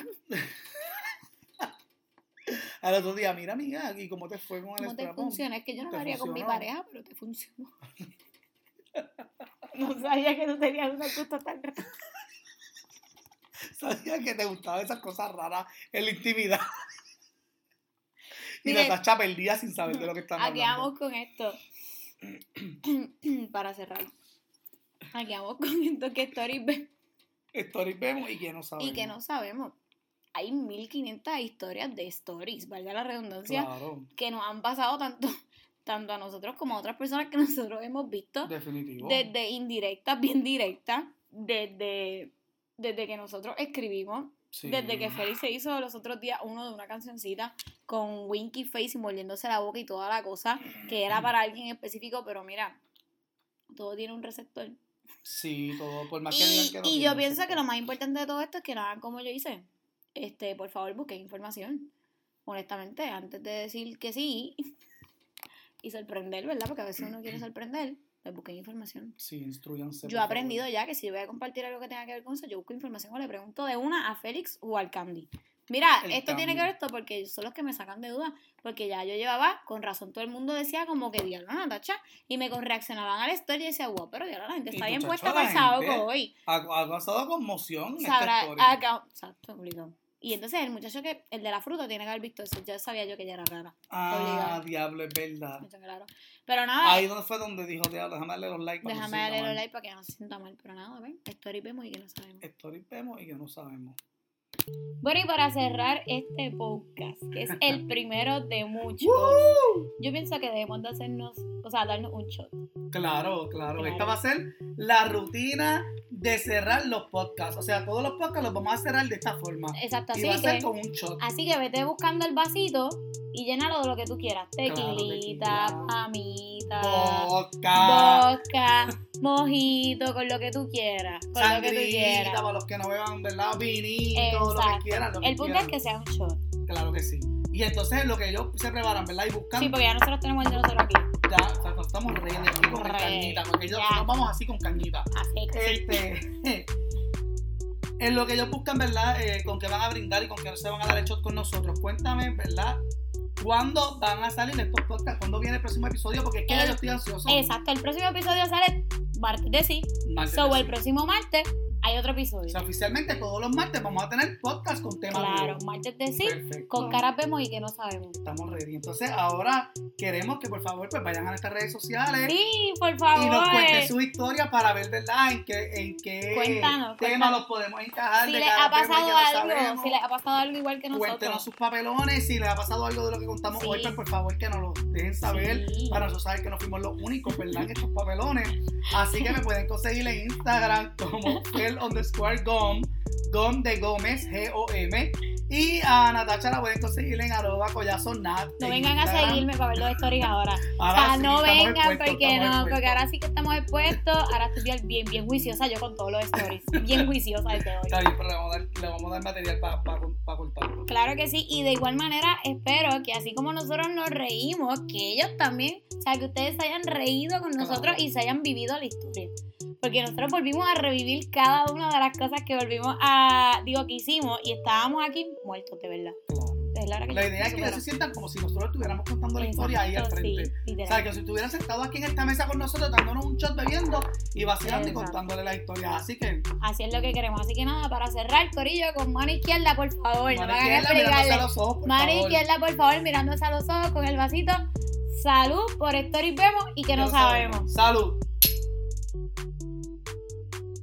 Al otro día, mira, amiga, ¿y cómo te fue con el ¿Cómo te funciona? Es que yo no ¿Te lo haría con mi pareja, pero te funcionó. *laughs* No sabía que tú tenías una gusto tan raro. *laughs* Sabía que te gustaban esas cosas raras en la intimidad. y Mire, Natacha perdida sin saber de lo que están Aquí hablando. vamos con esto. *clears throat* Para cerrar. Aquí vamos con esto que Story ve Stories vemos y que no sabemos. y que no sabemos. Hay 1500 historias de stories, valga la redundancia, Claro, que nos han pasado tanto, *laughs* tanto a nosotros como a otras personas que *laughs* nosotros hemos visto, definitivo. desde indirectas, bien directas, desde, desde que nosotros escribimos, Sí. desde que Félix se hizo los otros días uno de una cancioncita con Winky Face y mordiéndose la boca y toda la cosa, que era para alguien específico, pero mira, todo tiene un receptor. Sí, todo, por más que digan Y, que no y yo pienso que lo más importante de todo esto es que no hagan como yo hice. Este, por favor, busquen información. Honestamente, antes de decir que sí *laughs* y sorprender, ¿verdad? Porque a veces uno quiere sorprender, Pues busquen información. Sí, instruyanse. Yo he aprendido ya que si voy a compartir algo que tenga que ver con eso, yo busco información o le pregunto de una a Félix o al Candy. Mira, El esto tiene que ver esto porque son los que me sacan de dudas. Porque ya yo llevaba, con razón, todo el mundo decía como que diablo, Natacha. Y me reaccionaban a la historia y decía, wow, pero diablo, la gente está bien puesta para el sábado hoy. Ha, ha causado conmoción en Sabrá, esta historia. acá- exacto, obligado. Y entonces el muchacho que, el de la fruta, tiene que haber visto eso. Ya sabía yo que ella era rara. ah, diablo, es verdad. Mucho claro. Pero nada, Ahí donde fue donde dijo, diablo, déjame darle los likes. no déjame darle los mal". likes para que no se sienta mal. Pero nada, ven, story vemos y que no sabemos. Story vemos y que no sabemos. Bueno, y para cerrar este podcast, que es el *laughs* primero de muchos, yo pienso que debemos de hacernos, o sea, darnos un shot. Claro, claro, Claro. Esta va a ser la rutina de cerrar los podcasts. O sea, todos los podcasts los vamos a cerrar de esta forma. Exacto, y así va a ser con un shot. así que vete buscando el vasito y llénalo de lo que tú quieras. Tequilita, mamita, Vodka, vodka, mojito, con lo que tú quieras. Con lo que tú quieras. para los que no beban, ¿verdad? Vinito, lo que quieran. Lo que El punto quieran. es que sea un shot. Claro que sí. Y entonces lo que ellos se preparan, ¿verdad? Y buscan. Sí, porque ya nosotros tenemos el de nosotros aquí. Ya, o sea, nos estamos riendo aquí con Re- cañita. Porque ellos nos vamos así con cañita. Así que. Este, *laughs* en lo que ellos buscan, ¿verdad? Eh, con qué van a brindar y con qué se van a dar el shot con nosotros. Cuéntame, ¿verdad? ¿Cuándo van a salir estos podcasts? ¿Cuándo viene el próximo episodio? Porque es que El- yo estoy ansioso. Exacto, el próximo episodio sale martes de sí. Martes So, de el sí. próximo martes hay otro O episodio. sea, oficialmente todos los martes vamos a tener podcast con temas Claro, nuevos. martes de sí. Perfecto. Con caras vemos y que no sabemos. Estamos ready. Entonces, ahora queremos que por favor pues vayan a nuestras redes sociales. Sí, por favor. Y nos cuenten su historia para ver, ¿verdad? En qué, en qué Cuéntanos, tema cuéntanos. los podemos encajar. si les ha pasado algo, sabemos. si les ha pasado algo igual que nosotros. Cuéntenos sus papelones. Si les ha pasado algo de lo que contamos Sí. hoy, pues por favor que nos lo dejen saber. Sí. Para nosotros saber que no fuimos los únicos, ¿verdad? En estos papelones. Así que me pueden conseguir en Instagram como el *laughs* underscore gom, gom de Gómez, G-O-M. Y a Natacha la pueden conseguir en arroba collazo nat. No en vengan a Instagram. seguirme para ver los stories ahora. O *laughs* Ahora sea, sí, no vengan expuestos, porque no, expuestos. porque ahora sí que estamos expuestos. Ahora estoy bien, bien, juiciosa yo con todos los stories. Bien juiciosa desde hoy. Está bien, pero le vamos a dar, le vamos a dar material para cortarlo. Claro que sí, y de igual manera espero que así como nosotros nos reímos, que ellos también, o sea, que ustedes se hayan reído con nosotros Claro. y se hayan vivido la historia. Porque nosotros volvimos a revivir cada una de las cosas que volvimos a, digo, que hicimos y estábamos aquí muertos, de verdad. Claro. Es la, La idea es que ellos se sientan como si nosotros estuviéramos contando la historia ahí al frente. sí, O sea, que si estuvieran sentados aquí en esta mesa con nosotros, dándonos un shot bebiendo y vacilando y contándole la historia. Así que, Así es lo que queremos. Así que nada, para cerrar, Corillo, con mano izquierda, por favor. no mano izquierda, mirándose a los ojos, por Mano favor. izquierda, por favor, mirándose a los ojos con el vasito. Salud por Stories Vemos y que no sabemos. Salud.